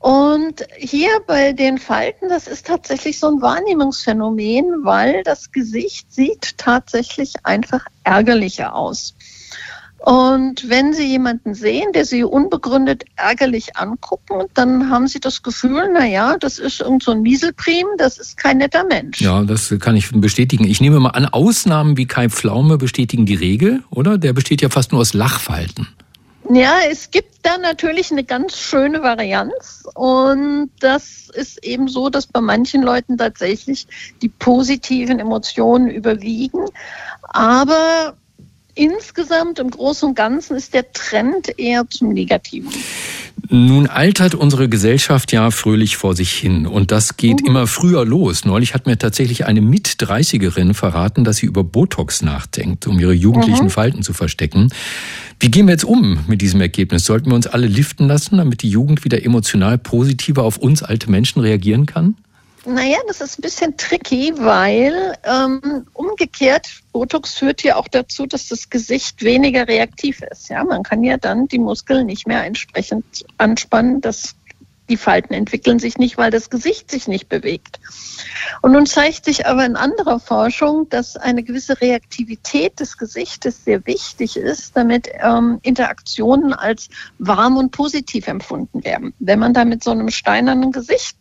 Und hier bei den Falten, das ist tatsächlich so ein Wahrnehmungsphänomen, weil das Gesicht sieht tatsächlich einfach ärgerlicher aus. Und wenn Sie jemanden sehen, der Sie unbegründet ärgerlich angucken, dann haben Sie das Gefühl, na ja, das ist irgend so ein Mieselprim, das ist kein netter Mensch.
Ja, das kann ich bestätigen. Ich nehme mal an, Ausnahmen wie Kai Pflaume bestätigen die Regel, oder? Der besteht ja fast nur aus Lachfalten.
Ja, es gibt da natürlich eine ganz schöne Varianz und das ist eben so, dass bei manchen Leuten tatsächlich die positiven Emotionen überwiegen. Aber insgesamt im Großen und Ganzen ist der Trend eher zum Negativen.
Nun altert unsere Gesellschaft ja fröhlich vor sich hin und das geht mhm. immer früher los. Neulich hat mir tatsächlich eine Mit-30erin verraten, dass sie über Botox nachdenkt, um ihre jugendlichen mhm. Falten zu verstecken. Wie gehen wir jetzt um mit diesem Ergebnis? Sollten wir uns alle liften lassen, damit die Jugend wieder emotional positiver auf uns alte Menschen reagieren kann?
Naja, das ist ein bisschen tricky, weil ähm, umgekehrt Botox führt ja auch dazu, dass das Gesicht weniger reaktiv ist. Ja, man kann ja dann die Muskeln nicht mehr entsprechend anspannen. Das die Falten entwickeln sich nicht, weil das Gesicht sich nicht bewegt. Und nun zeigt sich aber in anderer Forschung, dass eine gewisse Reaktivität des Gesichtes sehr wichtig ist, damit ähm, Interaktionen als warm und positiv empfunden werden. Wenn man da mit so einem steinernen Gesicht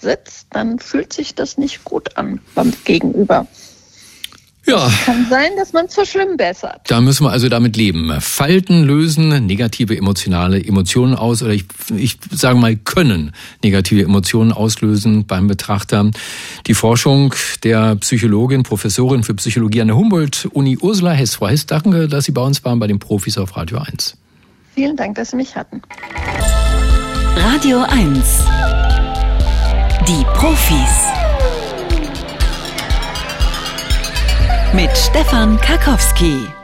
sitzt, dann fühlt sich das nicht gut an beim Gegenüber.
Ja.
Kann sein, dass man zu schlimm bessert.
Da müssen wir also damit leben. Falten lösen negative emotionale Emotionen aus oder ich, ich sage mal können negative Emotionen auslösen beim Betrachter. Die Forschung der Psychologin, Professorin für Psychologie an der Humboldt-Uni Ursula Hess. Frau Hess, danke, dass Sie bei uns waren bei den Profis auf Radio 1.
Vielen Dank, dass Sie mich hatten.
Radio 1. Die Profis. mit Stefan Karkowski.